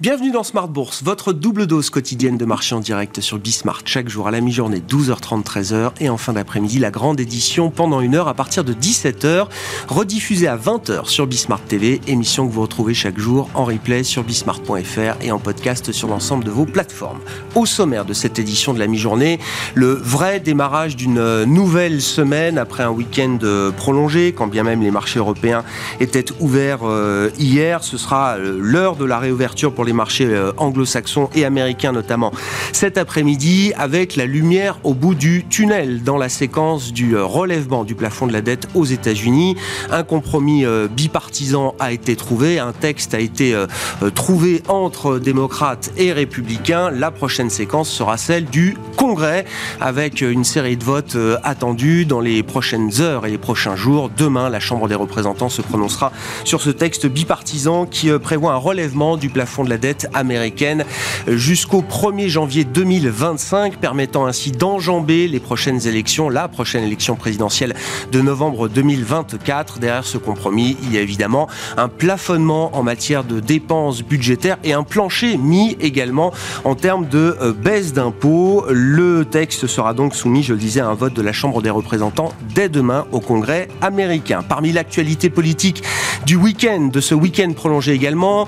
Bienvenue dans Smart Bourse, votre double dose quotidienne de marché en direct sur Bismart. Chaque jour à la mi-journée, 12h30, 13h. Et en fin d'après-midi, la grande édition pendant une heure à partir de 17h, rediffusée à 20h sur Bismart TV. Émission que vous retrouvez chaque jour en replay sur bismart.fr et en podcast sur l'ensemble de vos plateformes. Au sommaire de cette édition de la mi-journée, le vrai démarrage d'une nouvelle semaine après un week-end prolongé, quand bien même les marchés européens étaient ouverts euh, hier. Ce sera euh, l'heure de la réouverture pour les marchés euh, anglo-saxons et américains notamment cet après-midi avec la lumière au bout du tunnel dans la séquence du euh, relèvement du plafond de la dette aux États-Unis. Un compromis euh, bipartisan a été trouvé, un texte a été trouvé entre démocrates et républicains. La prochaine séquence sera celle du Congrès avec une série de votes attendus dans les prochaines heures et les prochains jours. Demain, la Chambre des représentants se prononcera sur ce texte bipartisan qui prévoit un relèvement du plafond de la dette américaine jusqu'au 1er janvier 2025, permettant ainsi d'enjamber les prochaines élections, la prochaine élection présidentielle de novembre 2024. Derrière ce compromis, il y a évidemment un plafonnement en matière de dépenses budgétaires et un plancher mis également en termes de euh, baisse d'impôts. Le texte sera donc soumis, je le disais, à un vote de la Chambre des représentants dès demain au Congrès américain. Parmi l'actualité politique du week-end, de ce week-end prolongé également,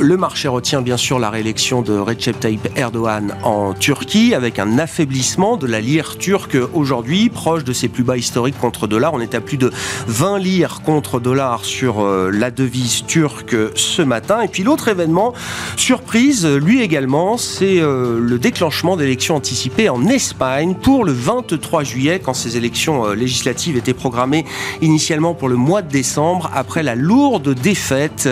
le marché retient bien sûr la réélection de Recep Tayyip Erdogan en Turquie avec un affaiblissement de la lire turque aujourd'hui, proche de ses plus bas historiques contre dollar. On est à plus de 20 lires contre dollar sur euh, la devise turque ce matin. Et puis l'autre événement, surprise, lui également, c'est euh, le déclenchement d'élections anticipées en Espagne pour le 23 juillet, quand ces élections euh, législatives étaient programmées initialement pour le mois de décembre, après la lourde défaite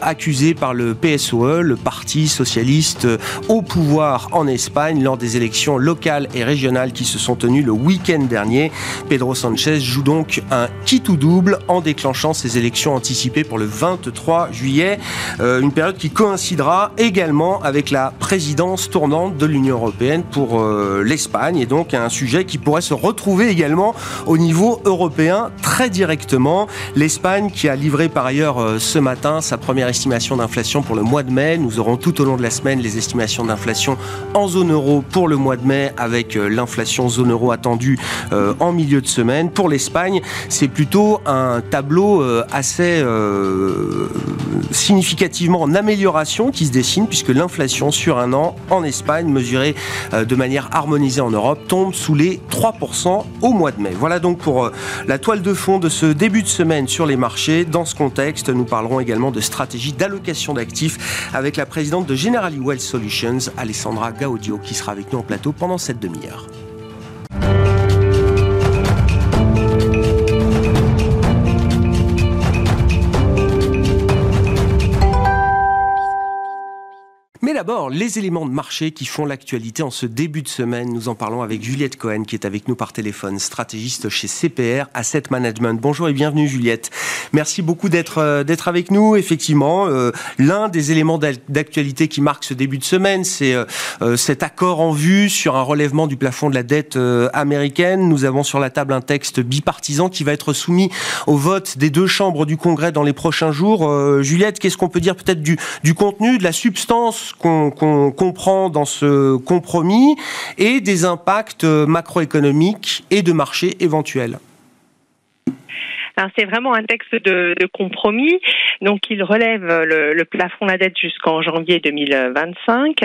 accusée par le PSOE, le Parti socialiste au pouvoir en Espagne lors des élections locales et régionales qui se sont tenues le week-end dernier. Pedro Sanchez joue donc un kit ou double en déclenchant ces élections anticipées pour le 23 juillet, euh, une période qui coïncidera également avec la présidence tournante de l'Union européenne pour euh, l'Espagne et donc un sujet qui pourrait se retrouver également au niveau européen très directement. L'Espagne qui a livré par ailleurs euh, ce matin sa première estimation d'inflation pour le mois de mai. Nous aurons tout au long de la semaine les estimations d'inflation en zone euro pour le mois de mai avec euh, l'inflation zone euro attendue euh, en milieu de semaine. Pour l'Espagne, c'est plutôt un tableau euh, assez significativement en amélioration qui se dessine puisque l'inflation sur un an en Espagne mesurée de manière harmonisée en Europe tombe sous les 3% au mois de mai. Voilà donc pour la toile de fond de ce début de semaine sur les marchés. Dans ce contexte, nous parlerons également de stratégie d'allocation d'actifs avec la présidente de Generali Wealth Solutions, Alessandra Gaudio, qui sera avec nous en plateau pendant cette demi-heure. D'abord, les éléments de marché qui font l'actualité en ce début de semaine. Nous en parlons avec Juliette Cohen qui est avec nous par téléphone, stratégiste chez CPR Asset Management. Bonjour et bienvenue Juliette. Merci beaucoup d'être euh, d'être avec nous. Effectivement, euh, l'un des éléments d'actualité qui marque ce début de semaine, c'est euh, cet accord en vue sur un relèvement du plafond de la dette américaine. Nous avons sur la table un texte bipartisan qui va être soumis au vote des deux chambres du Congrès dans les prochains jours. Juliette, qu'est-ce qu'on peut dire peut-être du, du contenu, de la substance qu'on comprend dans ce compromis et des impacts macroéconomiques et de marché éventuels c'est vraiment un texte de, compromis. Donc il relève le, plafond de la dette jusqu'en janvier 2025.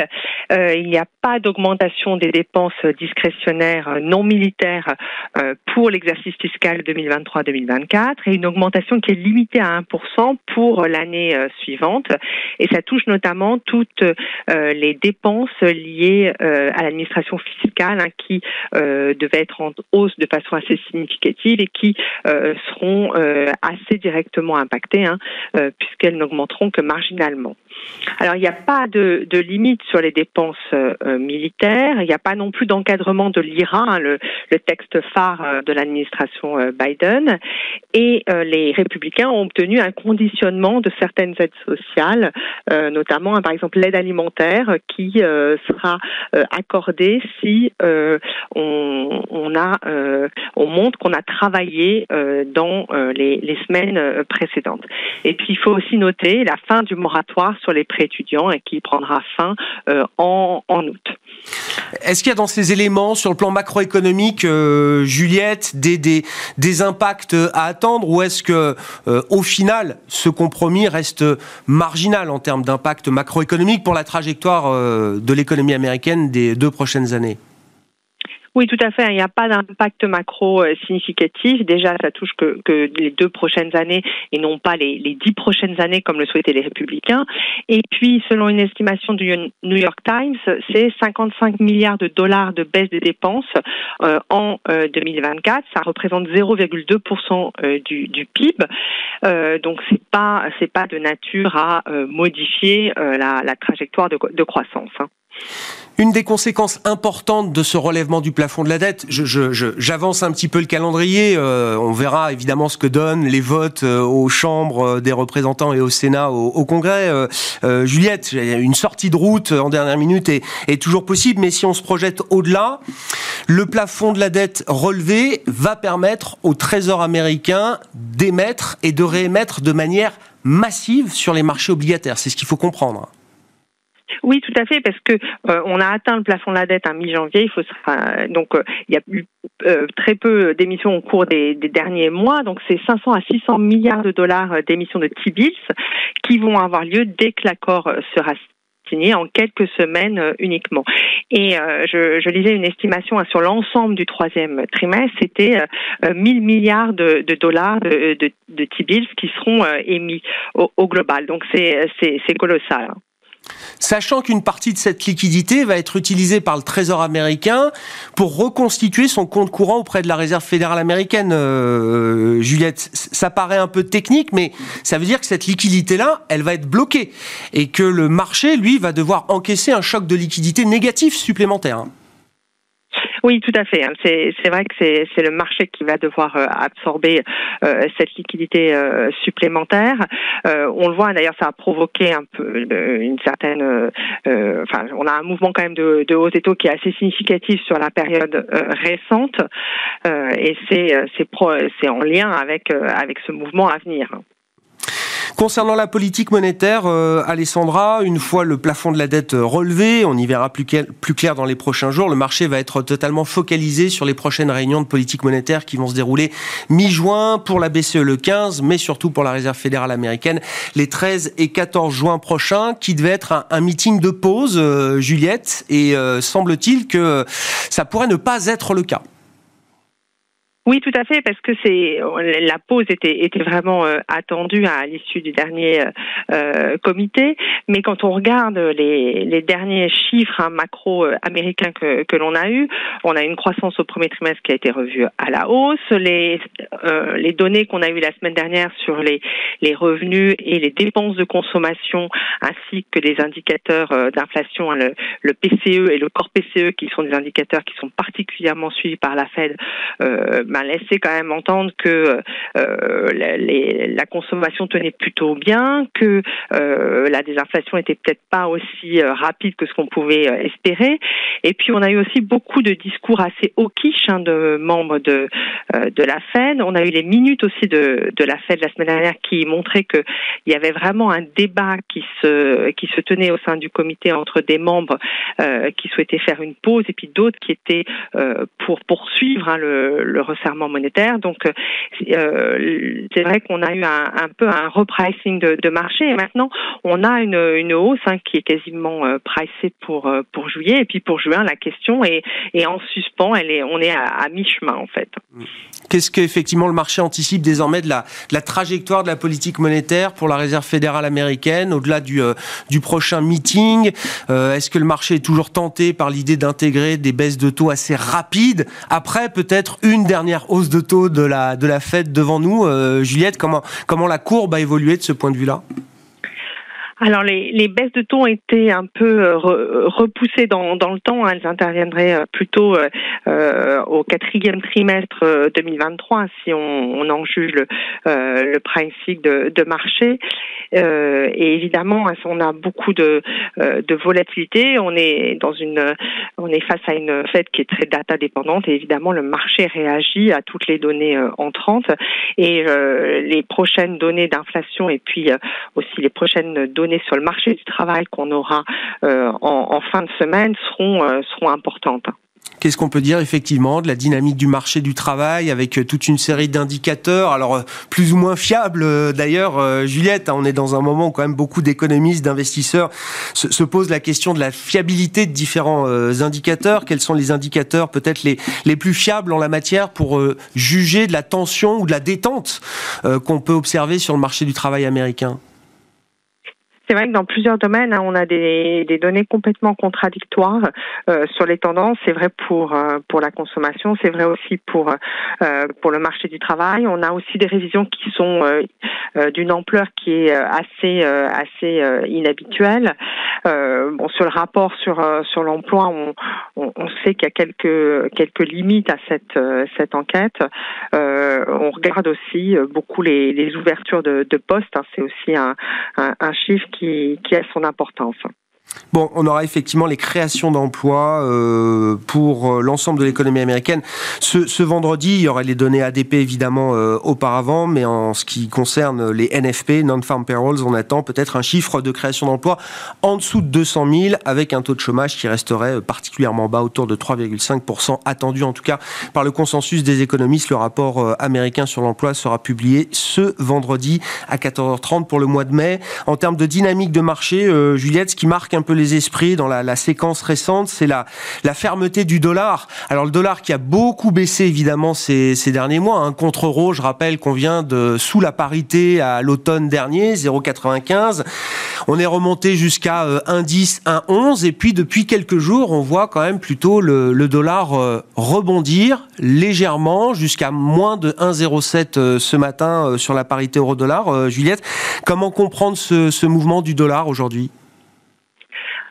Euh, il n'y a pas d'augmentation des dépenses discrétionnaires non militaires euh, pour l'exercice fiscal 2023-2024 et une augmentation qui est limitée à 1% pour l'année euh, suivante. Et ça touche notamment toutes les dépenses liées à l'administration fiscale hein, qui devaient être en hausse de façon assez significative et qui seront euh, assez directement impactées, hein, euh, puisqu'elles n'augmenteront que marginalement. Alors, il n'y a pas de, de, limite sur les dépenses euh, militaires. Il n'y a pas non plus d'encadrement de l'IRA, hein, le, le, texte phare euh, de l'administration euh, Biden. Et les républicains ont obtenu un conditionnement de certaines aides sociales, notamment, hein, par exemple, l'aide alimentaire qui sera accordée si on, on, a, on montre qu'on a travaillé dans les, les, semaines précédentes. Et puis il faut aussi noter la fin du moratoire sur les prêts étudiants et qui prendra fin en, août. Est-ce qu'il y a dans ces éléments, sur le plan macroéconomique, Juliette, des, des, des, impacts à attendre ou est-ce que, au final, ce compromis reste marginal en termes d'impact macroéconomique pour la trajectoire de l'économie américaine des deux prochaines années? Oui, tout à fait. Il n'y a pas d'impact macro euh, significatif. Déjà, ça touche que, les deux prochaines années et non pas les, dix prochaines années comme le souhaitaient les républicains. Et puis, selon une estimation du New York Times, c'est 55 milliards de dollars de baisse des dépenses euh, en 2024. Euh, ça représente 0,2% du, du, PIB. donc, c'est pas c'est pas de nature à modifier la, trajectoire de, croissance. Hein. Une des conséquences importantes de ce relèvement du plafond de la dette, j'avance un petit peu le calendrier, euh, on verra évidemment ce que donnent les votes euh, aux chambres euh, des représentants et au Sénat, au, Congrès. Juliette, une sortie de route en dernière minute est, est toujours possible, mais si on se projette au-delà, le plafond de la dette relevé va permettre au Trésor américain d'émettre et de réémettre de manière massive sur les marchés obligataires. C'est ce qu'il faut comprendre. Oui, tout à fait, parce que euh, on a atteint le plafond de la dette en mi-janvier. Il faut donc euh, il y a eu euh, très peu d'émissions au cours des, derniers mois. Donc c'est 500 à 600 milliards de dollars d'émissions de T-bills qui vont avoir lieu dès que l'accord sera signé en quelques semaines uniquement. Et je, lisais une estimation hein, sur l'ensemble du troisième trimestre, c'était 1000 milliards de, dollars de, T-bills qui seront émis au, au global. Donc c'est colossal. Sachant qu'une partie de cette liquidité va être utilisée par le Trésor américain pour reconstituer son compte courant auprès de la Réserve fédérale américaine, euh, Juliette. Ça paraît un peu technique, mais ça veut dire que cette liquidité-là, elle va être bloquée et que le marché, lui, va devoir encaisser un choc de liquidité négatif supplémentaire. Oui, tout à fait. Hein. C'est vrai que c'est le marché qui va devoir euh, absorber euh, cette liquidité euh, supplémentaire. on le voit d'ailleurs, ça a provoqué un peu une certaine. enfin, on a un mouvement quand même de, de hausse des taux qui est assez significatif sur la période récente, et c'est en lien avec avec ce mouvement à venir. Concernant la politique monétaire, euh, Alessandra, une fois le plafond de la dette euh, relevé, on y verra plus clair, dans les prochains jours, le marché va être totalement focalisé sur les prochaines réunions de politique monétaire qui vont se dérouler mi-juin pour la BCE le 15, mais surtout pour la Réserve fédérale américaine les 13 et 14 juin prochains, qui devait être un, meeting de pause, euh, Juliette, et semble-t-il que ça pourrait ne pas être le cas. Oui, tout à fait, parce que c'est la pause était, était vraiment euh, attendue à l'issue du dernier euh, euh, comité. Mais quand on regarde les, les derniers chiffres hein, macro américains que, que l'on a eu, on a une croissance au premier trimestre qui a été revue à la hausse. Les, les données qu'on a eues la semaine dernière sur les, les revenus et les dépenses de consommation, ainsi que les indicateurs d'inflation, hein, le, le, PCE et le corps PCE, qui sont des indicateurs qui sont particulièrement suivis par la Fed laissé quand même entendre que euh, la, consommation tenait plutôt bien, que euh, la désinflation était peut-être pas aussi euh, rapide que ce qu'on pouvait espérer. Et puis on a eu aussi beaucoup de discours assez quiche hein, de membres de de la Fed. On a eu les minutes aussi de de la Fed la semaine dernière qui montraient que il y avait vraiment un débat qui se qui se tenait au sein du comité entre des membres qui souhaitaient faire une pause et puis d'autres qui étaient pour poursuivre hein, le, le monétaire. Donc, euh, euh, c'est vrai qu'on a eu un, peu un repricing de, marché et maintenant on a une, une hausse hein, qui est quasiment euh, pricée pour pour juillet et puis pour juin la question est, est en suspens. Elle est, on est à, mi-chemin en fait. Qu'est-ce qu'effectivement le marché anticipe désormais de la, la trajectoire de la politique monétaire pour la Réserve fédérale américaine au-delà du, du prochain meeting? Est-ce que le marché est toujours tenté par l'idée d'intégrer des baisses de taux assez rapides après peut-être une dernière hausse de taux de la, de la Fed devant nous. Euh, Juliette, comment, comment la courbe a évolué de ce point de vue-là? Alors les, les, baisses de taux ont été un peu euh, repoussées dans, dans, le temps. Elles interviendraient euh, plutôt euh, au quatrième trimestre 2023 si on, on en juge le, euh, le de, de marché. Euh, et évidemment, on a beaucoup de, de volatilité. On est dans une, on est face à une fête qui est très data dépendante. Et évidemment, le marché réagit à toutes les données entrantes et les prochaines données d'inflation et puis aussi les prochaines données sur le marché du travail qu'on aura euh, en, fin de semaine seront, euh, seront importantes. Qu'est-ce qu'on peut dire effectivement de la dynamique du marché du travail avec euh, toute une série d'indicateurs, alors plus ou moins fiables d'ailleurs, Juliette, hein, on est dans un moment où quand même beaucoup d'économistes, d'investisseurs se, posent la question de la fiabilité de différents indicateurs. Quels sont les indicateurs peut-être les, les plus fiables en la matière pour juger de la tension ou de la détente qu'on peut observer sur le marché du travail américain? C'est vrai que dans plusieurs domaines, hein, on a des, données complètement contradictoires euh, sur les tendances. C'est vrai pour euh, pour la consommation, c'est vrai aussi pour euh, pour le marché du travail. On a aussi des révisions qui sont d'une ampleur qui est assez assez inhabituelle. bon, sur le rapport sur sur l'emploi, on, on, sait qu'il y a quelques quelques limites à cette cette enquête. on regarde aussi beaucoup les, les ouvertures de, de postes. Hein. C'est aussi un, un, chiffre a son importance. Bon, on aura effectivement les créations d'emplois euh, pour euh, l'ensemble de l'économie américaine. Ce, vendredi, il y aura les données ADP évidemment euh, auparavant, mais en ce qui concerne les NFP, Non-Farm Payrolls, on attend peut-être un chiffre de création d'emplois en dessous de 200 000, avec un taux de chômage qui resterait particulièrement bas, autour de 3,5%, attendu en tout cas par le consensus des économistes. Le rapport américain sur l'emploi sera publié ce vendredi à 14h30 pour le mois de mai. En termes de dynamique de marché, Juliette, ce qui marque un peu les esprits dans la, séquence récente, c'est la, fermeté du dollar. Alors le dollar qui a beaucoup baissé évidemment ces, derniers mois. Un contre euro, je rappelle qu'on vient de sous la parité à l'automne dernier, 0,95. On est remonté jusqu'à 1,10, euh, 1,11 et puis depuis quelques jours, on voit quand même plutôt le, dollar euh, rebondir légèrement jusqu'à moins de 1,07 euh, ce matin sur la parité euro-dollar. Juliette, comment comprendre ce mouvement du dollar aujourd'hui?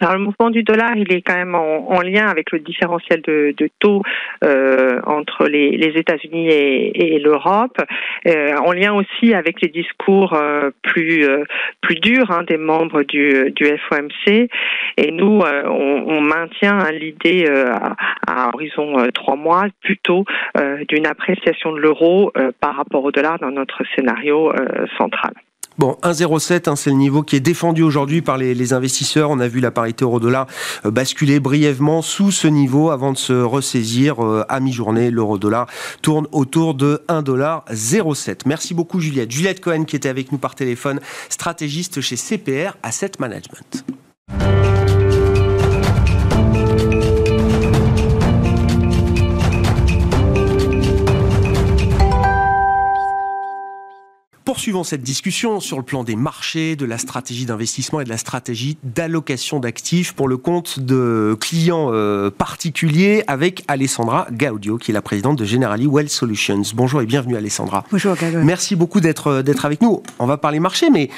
Alors le mouvement du dollar, il est quand même en, lien avec le différentiel de, taux euh, entre les, États-Unis et, l'Europe, euh, en lien aussi avec les discours euh, plus euh, plus durs hein, des membres du, du FOMC. Et nous, euh, on, on, maintient hein, l'idée à, à, horizon trois mois plutôt d'une appréciation de l'euro par rapport au dollar dans notre scénario central. Bon, 1,07, hein, c'est le niveau qui est défendu aujourd'hui par les, investisseurs. On a vu la parité euro-dollar euh, basculer brièvement sous ce niveau avant de se ressaisir euh, à mi-journée. L'euro-dollar tourne autour de 1,07. Merci beaucoup Juliette. Juliette Cohen qui était avec nous par téléphone, stratégiste chez CPR Asset Management. Poursuivons cette discussion sur le plan des marchés, de la stratégie d'investissement et de la stratégie d'allocation d'actifs pour le compte de clients euh, particuliers avec Alessandra Gaudio, qui est la présidente de Generali Wealth Solutions. Bonjour et bienvenue Alessandra. Bonjour Merci beaucoup d'être euh, avec nous. On va parler marché, mais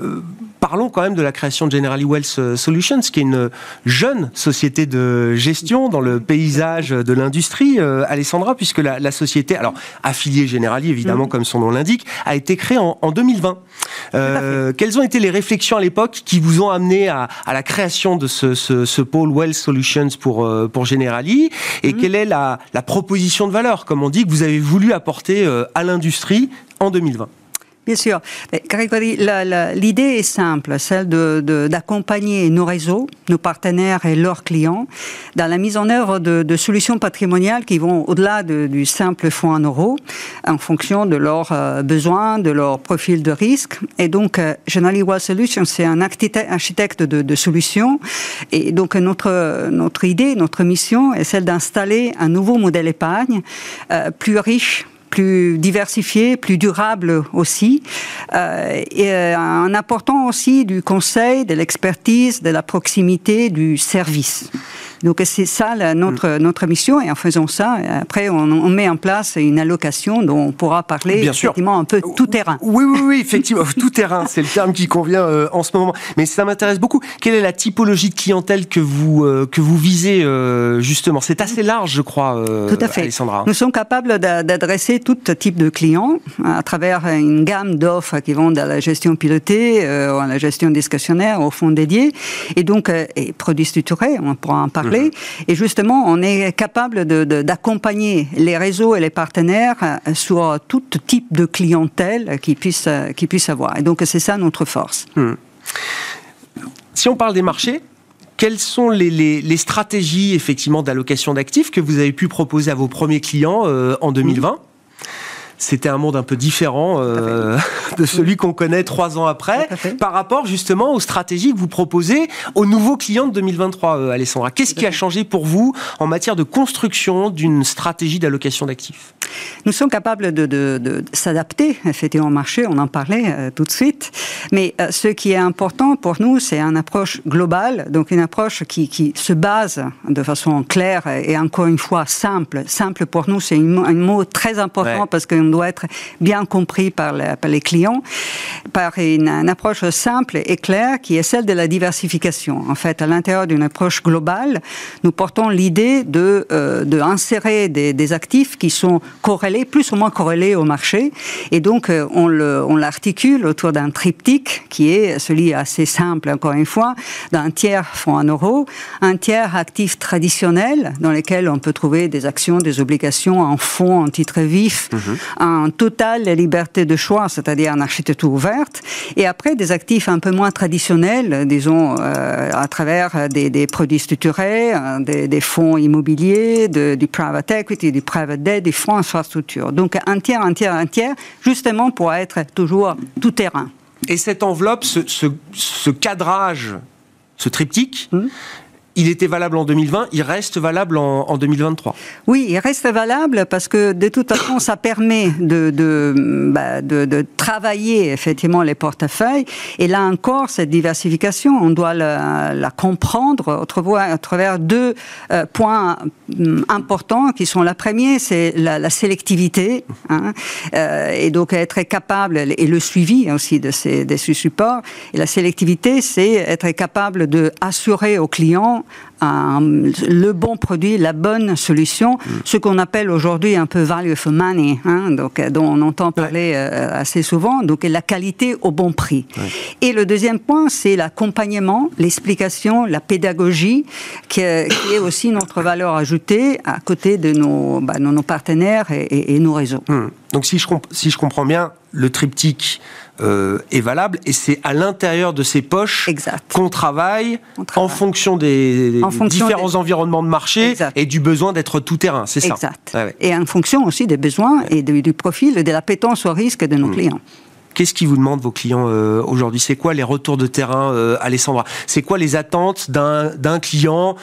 euh, parlons quand même de la création de Generali Wealth Solutions, qui est une jeune société de gestion dans le paysage de l'industrie, Alessandra, puisque la, société, alors affiliée Generali évidemment, mm. comme son nom l'indique, a été créée en, 2020. Euh, quelles ont été les réflexions à l'époque qui vous ont amené à, la création de ce, pôle Well Solutions pour, euh, pour Generali Et mhm. quelle est la, la, proposition de valeur, comme on dit, que vous avez voulu apporter euh, à l'industrie en 2020 Bien sûr. L'idée est simple, celle d'accompagner de, nos réseaux, nos partenaires et leurs clients dans la mise en œuvre de, solutions patrimoniales qui vont au-delà du simple fonds en euros, en fonction de leurs euh, besoins, de leur profil de risque. Et donc, euh, Generali Wealth Solutions, c'est un architecte de, solutions. Et donc, notre, notre idée, notre mission est celle d'installer un nouveau modèle épargne euh, plus riche, plus diversifié, plus durable aussi, euh, et euh, en apportant aussi du conseil, de l'expertise, de la proximité, du service. Donc c'est ça notre, notre mission et en faisant ça, après on, met en place une allocation dont on pourra parler Bien effectivement un peu tout terrain. Oui, oui, oui, effectivement, tout terrain, c'est le terme qui convient euh, en ce moment. Mais ça m'intéresse beaucoup. Quelle est la typologie de clientèle que vous, euh, que vous visez euh, justement? C'est assez large, je crois, tout à fait. Alessandra. Nous sommes capables d'adresser tout type de clients à travers une gamme d'offres qui vont de la gestion pilotée à la gestion discrétionnaire, au fonds dédié, et donc et produits structurés, on pourra en parler. Et justement, on est capable d'accompagner les réseaux et les partenaires sur tout type de clientèle qu'ils puissent, qu'ils puissent avoir. Et donc, c'est ça notre force. Mhm. Si on parle des marchés, quelles sont les, stratégies effectivement d'allocation d'actifs que vous avez pu proposer à vos premiers clients euh, en 2020 c'était un monde un peu différent euh, de celui qu'on connaît trois ans après, par rapport justement aux stratégies que vous proposez aux nouveaux clients de 2023, euh, Alessandra. Qu'est-ce qui a changé pour vous en matière de construction d'une stratégie d'allocation d'actifs? Nous sommes capables de, s'adapter effectivement au marché, on en parlait euh, tout de suite, mais ce qui est important pour nous, c'est une approche globale, donc une approche qui, se base de façon claire et encore une fois simple. Simple pour nous, c'est un mot très important parce que doit être bien compris par, les clients, par une, approche simple et claire qui est celle de la diversification. En fait, à l'intérieur d'une approche globale, nous portons l'idée de, euh, de insérer des, actifs qui sont corrélés, plus ou moins corrélés au marché, et donc euh, on l'articule autour d'un triptyque qui est celui assez simple, encore une fois, d'un tiers fonds en euros, un tiers actifs traditionnels dans lesquels on peut trouver des actions, des obligations en fonds, en titres vifs, mhm. un total liberté de choix, c'est-à-dire une architecture ouverte, et après des actifs un peu moins traditionnels, disons euh, à travers des, produits structurés, euh, des, fonds immobiliers, du private equity, du private debt, des fonds Donc un tiers, un tiers, un tiers, justement pour être toujours tout terrain. Et cette enveloppe, ce, cadrage, ce triptyque, hum il était valable en 2020, il reste valable en, 2023. Oui, il reste valable parce que de toute façon, ça permet de, de, bah, de, travailler effectivement les portefeuilles. Et là encore, cette diversification, on doit la, comprendre à travers deux euh, points hum, importants qui sont la première, c'est la, sélectivité, hein, euh, et donc être capable, et le suivi aussi de ces, de ces supports. Et la sélectivité, c'est être capable de assurer aux clients le bon produit, la bonne solution, mm. ce qu'on appelle aujourd'hui un peu value for money, hein, donc, euh, dont on entend parler euh, assez souvent, donc la qualité au bon prix. Et le deuxième point, c'est l'accompagnement, l'explication, la pédagogie, qui, est aussi notre valeur ajoutée à côté de nos, bah, nos partenaires et, nos réseaux. Mm. Donc si je, si je comprends bien, le triptyque euh, est valable et c'est à l'intérieur de ces poches qu'on travaille, en fonction des, différents environnements de marché et du besoin d'être tout terrain, c'est ça Exact. Et en fonction aussi des besoins et du, profil et de l'appétence au risque de nos hmm. clients. Qu'est-ce qu'ils vous demandent vos clients euh, aujourd'hui? C'est quoi les retours de terrain, euh, Alessandra? C'est quoi les attentes d'un client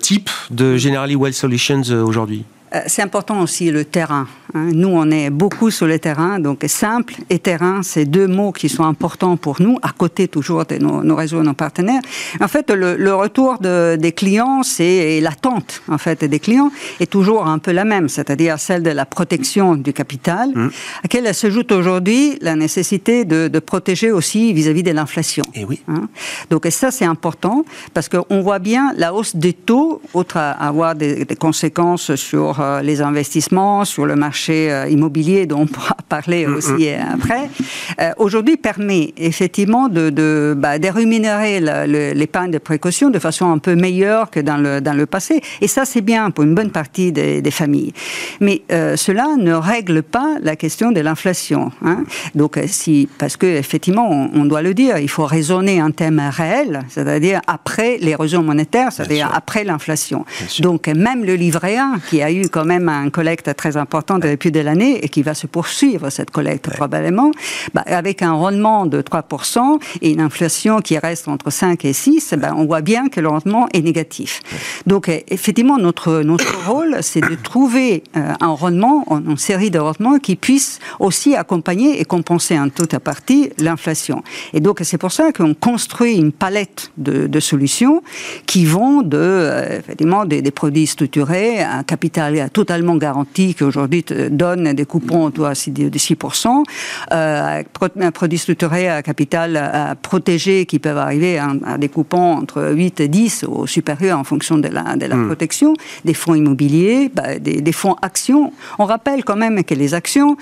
type de Generali Well Solutions aujourd'hui? Euh, c'est important aussi le terrain. Hein. Nous, on est beaucoup sur le terrain, donc simple et terrain, c'est deux mots qui sont importants pour nous, à côté toujours de nos, nos réseaux, nos partenaires. En fait, le, retour des clients, c'est l'attente en fait des clients est toujours un peu la même, c'est-à-dire celle de la protection du capital, mmh. à laquelle s'ajoute aujourd'hui la nécessité de, protéger aussi vis-à-vis de l'inflation. Et eh oui. Hein. Donc ça, c'est important parce qu'on voit bien la hausse des taux, outre à avoir des conséquences sur euh, les investissements, sur le marché euh, immobilier dont on pourra parler aussi mm. après, euh, aujourd'hui permet effectivement de, de, bah, rémunérer l'épargne de précaution de façon un peu meilleure que dans le, dans le passé. Et ça, c'est bien pour une bonne partie des, familles. Mais cela ne règle pas la question de l'inflation. Hein. Donc, si, parce que effectivement, on, doit le dire, il faut raisonner en termes réels, c'est-à-dire après les raisons monétaires, c'est-à-dire après l'inflation. Donc, même le livret A, qui a eu quand même un collecte très important de depuis de l'année et qui va se poursuivre cette collecte probablement, bah, avec un rendement de 3% et une inflation qui reste entre 5 et 6, bah, on voit bien que le rendement est négatif. Donc effectivement, notre, notre rôle, c'est de trouver un rendement, une série de rendements qui puissent aussi accompagner et compenser en toute partie l'inflation. Et donc c'est pour ça qu'on construit une palette de, solutions qui vont de, euh, effectivement, des, produits structurés, un capital totalement garanti qui aujourd'hui donne des coupons de 6%, euh, un produit structuré à capital à protégé qui peuvent arriver à, des coupons entre 8 et 10 ou supérieurs en fonction de la, de la hmm. protection, des fonds immobiliers, bah, des, fonds actions. On rappelle quand même que les actions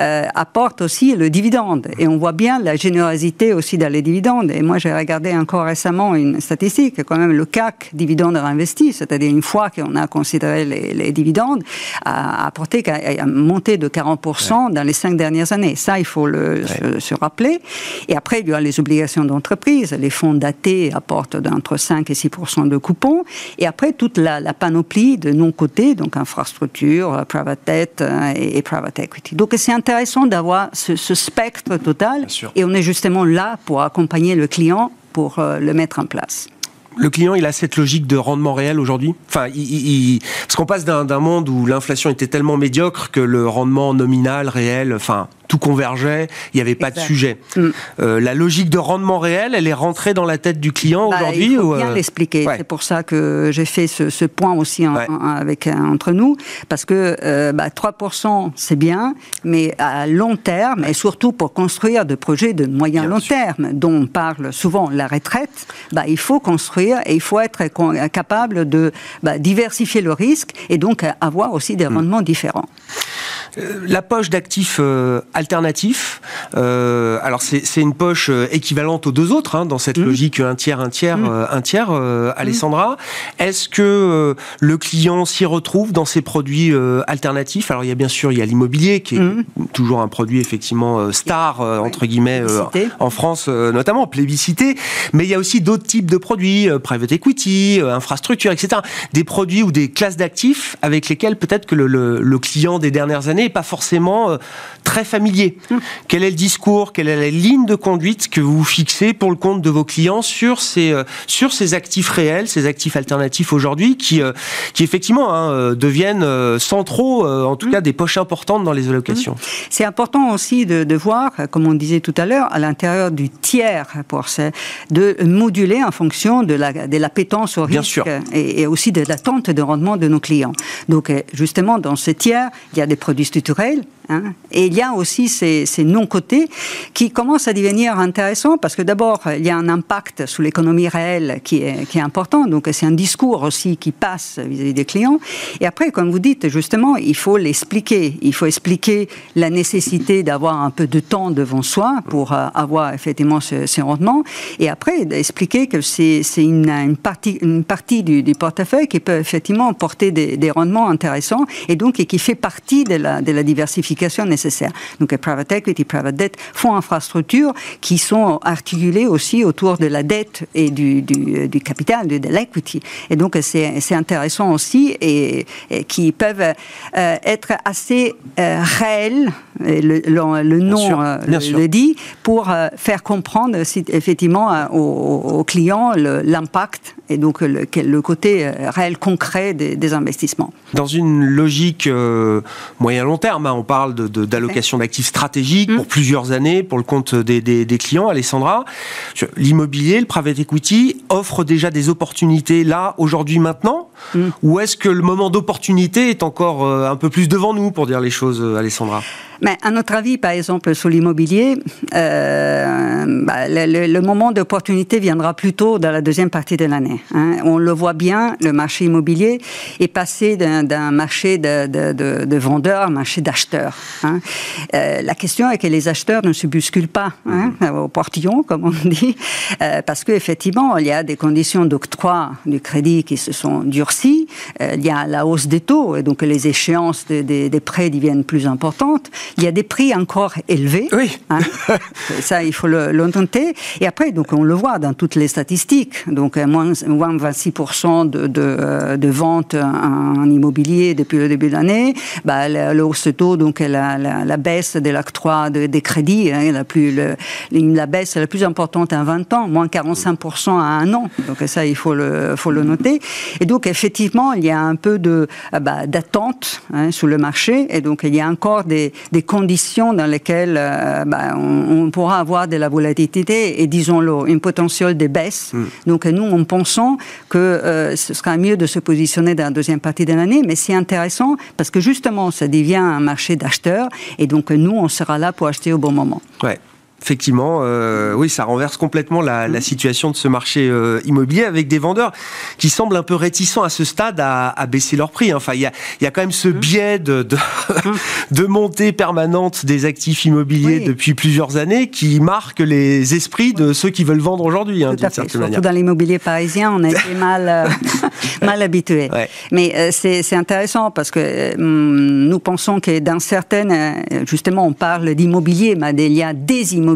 euh, apportent aussi le dividende et on voit bien la générosité aussi dans les dividendes. Et moi, j'ai regardé encore récemment une statistique, quand même le CAC dividende réinvesti, c'est-à-dire une fois qu'on a considéré les, dividendes, a apporté, monté de 40% dans les cinq dernières années. Ça, il faut le, se, rappeler. Et après, il y a les obligations d'entreprise. Les fonds datés apportent entre 5 et 6% de coupons. Et après, toute la, panoplie de non-cotés, donc infrastructure, private debt euh, et, private equity. Donc, c'est intéressant d'avoir ce, ce, spectre total. Et on est justement là pour accompagner le client pour euh, le mettre en place le client, il a cette logique de rendement réel aujourd'hui Enfin, il, parce qu'on passe d'un monde où l'inflation était tellement médiocre que le rendement nominal, réel, enfin, tout convergeait, il n'y avait pas de sujet. Mm. Euh, la logique de rendement réel, elle est rentrée dans la tête du client bah, aujourd'hui Il faut bien euh, l'expliquer. C'est pour ça que j'ai fait ce, point aussi avec, entre nous, parce que 3% bah, c'est bien, mais à long terme, et surtout pour construire des projets de moyen long terme, dont on parle souvent la retraite, bah, il faut construire et il faut être capable de diversifier le risque et donc avoir aussi des mm. rendements différents. Euh, la poche d'actifs euh, alternatifs, euh, alors c'est une poche équivalente aux deux autres, hein, dans cette mmh. logique un tiers, un tiers, mmh. un tiers, Alessandra. Mmh. Est-ce que le client s'y retrouve dans ces produits alternatifs? Alors il y a bien sûr, il y a l'immobilier, qui est toujours un produit effectivement star, entre guillemets, en France notamment, plébiscité, mais il y a aussi d'autres types de produits, private equity, infrastructure, etc. Des produits ou des classes d'actifs avec lesquels peut-être que le, le client des dernières années pas forcément euh, très familier. Quel est le discours, quelle est la ligne de conduite que vous fixez pour le compte de vos clients sur ces, euh, sur ces actifs réels, ces actifs alternatifs aujourd'hui qui, euh, qui effectivement hein, deviennent centraux, en tout cas des poches importantes dans les allocations hum. C'est important aussi de, de, voir, comme on disait tout à l'heure, à l'intérieur du tiers, pour de moduler en fonction de la, de l'appétence au risque et, et, aussi de l'attente de rendement de nos clients. Donc justement, dans ce tiers, il y a des produits structurels. Hein. Et il y a aussi ces, non-cotés qui commencent à devenir intéressants parce que d'abord, il y a un impact sur l'économie réelle qui est, important. Donc, c'est un discours aussi qui passe vis-à-vis des clients. Et après, comme vous dites, justement, il faut l'expliquer. Il faut expliquer la nécessité d'avoir un peu de temps devant soi pour euh, avoir effectivement ces, rendements. Et après, expliquer que c'est une, partie, une partie du, portefeuille qui peut effectivement porter des, rendements intéressants et donc qui fait partie de la diversification nécessaire. Donc, private equity, private debt, fonds infrastructures qui sont articulés aussi autour de la dette et du, du, du capital, de, l'equity. Et donc, c'est intéressant aussi et, qui peuvent euh, être assez euh, réels, le, le, nom euh, le, dit, pour faire comprendre effectivement aux, clients l'impact et donc le, le, côté réel concret des, des investissements. Dans une logique moyen-long terme. Hein. On parle d'allocation d'actifs stratégiques mmh. pour plusieurs années pour le compte des, clients. Alessandra, l'immobilier, le private equity offre déjà des opportunités là, aujourd'hui, maintenant mmh. Ou est-ce que le moment d'opportunité est encore euh, un peu plus devant nous, pour dire les choses, euh, Alessandra? Mais à notre avis, par exemple, sur l'immobilier, euh, bah, le, moment d'opportunité viendra plutôt dans la deuxième partie de l'année. Hein. On le voit bien, le marché immobilier est passé d'un marché de, de, de, vendeurs à un marché d'acheteurs. Acheteurs. Hein. Euh, la question est que les acheteurs ne se bousculent pas hein, mhm. au portillon, comme on dit, euh, parce qu'effectivement, il y a des conditions d'octroi du crédit qui se sont durcies, euh, il y a la hausse des taux, et donc les échéances des prêts deviennent plus importantes, il y a des prix encore élevés, oui. Hein. ça il faut le, noter, et après, donc on le voit dans toutes les statistiques, donc moins, moins 26% de, de, de ventes en immobilier depuis le début de l'année, bah, le, hausse de taux, donc la, la, baisse de l'octroi des crédits, hein, la, plus, la baisse la plus importante en 20 ans, moins 45% à un an. Donc ça, il faut le, faut le noter. Et donc effectivement, il y a un peu de ah bah, d'attente hein, sur le marché, et donc il y a encore des, des conditions dans lesquelles euh, bah, on, pourra avoir de la volatilité et disons-le, une potentiel de baisse. Hmm. Donc nous, en pensant que euh, ce sera mieux de se positionner dans la deuxième partie de l'année, mais c'est intéressant parce que justement, ça devient un marché et donc nous, on sera là pour acheter au bon moment. Effectivement, euh, oui, ça renverse complètement la, la situation de ce marché euh, immobilier avec des vendeurs qui semblent un peu réticents à ce stade à, à baisser leur prix. Enfin, il y a, y a, quand même ce mmh. biais de, de, de, montée permanente des actifs immobiliers depuis plusieurs années qui marque les esprits de ceux qui veulent vendre aujourd'hui, hein, d'une certaine manière. Surtout dans l'immobilier parisien, on a été mal, euh, mal habitué. Ouais. Mais euh, c'est intéressant parce que nous pensons que dans certaines, justement, on parle d'immobilier, mais il y a des immobiliers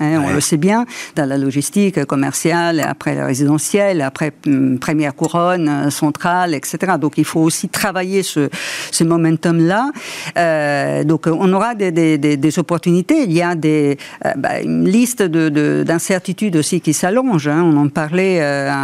Hein, on le sait bien, dans la logistique commerciale, après le résidentiel, après hum, première couronne, euh, centrale, etc. Donc il faut aussi travailler ce, ce momentum-là. Euh, donc on aura des, des, des, opportunités. Il y a des, euh, bah, une liste d'incertitudes de, aussi qui s'allonge. Hein. On en parlait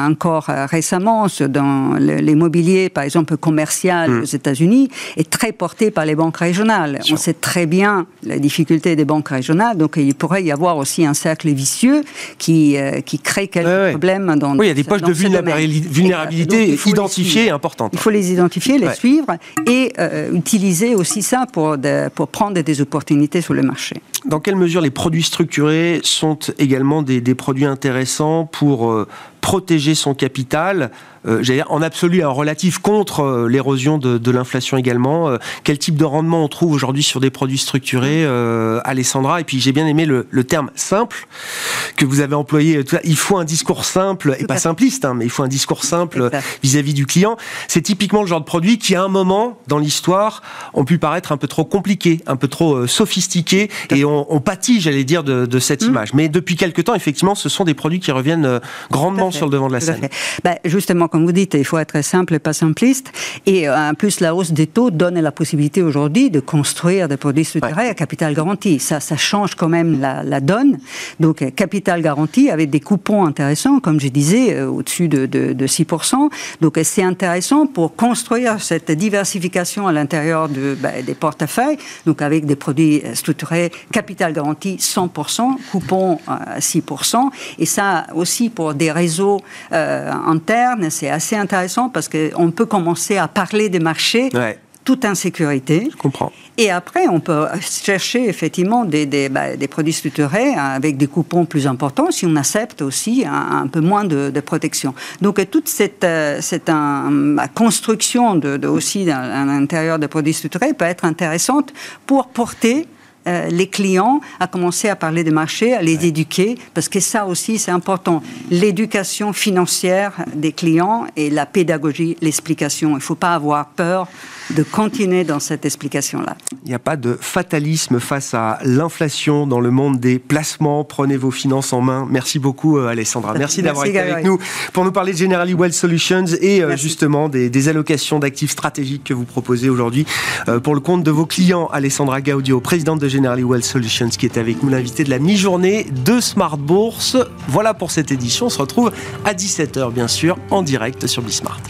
encore récemment dans l'immobilier, par exemple commercial hmm. aux États-Unis, est très porté par les banques régionales. On sait très bien la difficulté des banques régionales, donc il pourrait y avoir aussi un cercle vicieux qui, euh, qui crée quelques problèmes dans Oui, il y a des poches de vulnérabilité, identifiées et importantes. Il faut les identifier, les suivre et euh, utiliser aussi ça pour, pour prendre des opportunités sur le marché. Dans quelle mesure les produits structurés sont également des, des produits intéressants pour euh, protéger son capital euh, en absolu, en relatif contre euh, l'érosion de, l'inflation également. Euh, quel type de rendement on trouve aujourd'hui sur des produits structurés, Alessandra? Et puis j'ai bien aimé le, terme simple que vous avez employé. Il faut un discours simple, et pas simpliste, hein, mais il faut un discours simple vis-à-vis du client. C'est typiquement le genre de produit qui, à un moment dans l'histoire, ont pu paraître un peu trop compliqué, un peu trop sophistiqué, et on, on pâtit, j'allais dire, de, cette mmh. image. Mais depuis quelques temps, effectivement, ce sont des produits qui reviennent grandement sur le devant de la scène. Ben, justement, comme vous dites, il faut être simple et pas simpliste. Et euh, en plus, la hausse des taux donne la possibilité aujourd'hui de construire des produits structurés à capital garanti. Ça, ça change quand même la, donne. Donc, euh, capital garanti avec des coupons intéressants, comme je disais, euh, au-dessus de, de, 6%. Donc, c'est intéressant pour construire cette diversification à l'intérieur de, ben, des portefeuilles, donc avec des produits structurés, capital garanti 100%, coupons à 6%. Et ça aussi pour des réseaux euh, interne, c'est assez intéressant parce qu'on peut commencer à parler des marchés. tout en sécurité. Je comprends. Et après, on peut chercher effectivement des, des, bah, des, produits structurés avec des coupons plus importants si on accepte aussi un, peu moins de, protection. Donc toute cette, euh, cette construction de, de aussi à l'intérieur des produits structurés peut être intéressante pour porter euh, les clients, à commencer à parler des marchés, à les éduquer, parce que ça aussi c'est important. L'éducation financière des clients et la pédagogie, l'explication. Il ne faut pas avoir peur de continuer dans cette explication-là. Il n'y a pas de fatalisme face à l'inflation dans le monde des placements. Prenez vos finances en main. Merci beaucoup, euh, Alessandra. Merci, d'avoir été avec nous pour nous parler de Generali Wealth Solutions et euh, justement des, allocations d'actifs stratégiques que vous proposez aujourd'hui euh, pour le compte de vos clients. Alessandra Gaudio, présidente de Generali Wealth Solutions, qui est avec nous, l'invité de la mi-journée de Smart Bourse. Voilà pour cette édition. On se retrouve à 17h, bien sûr, en direct sur Bismart.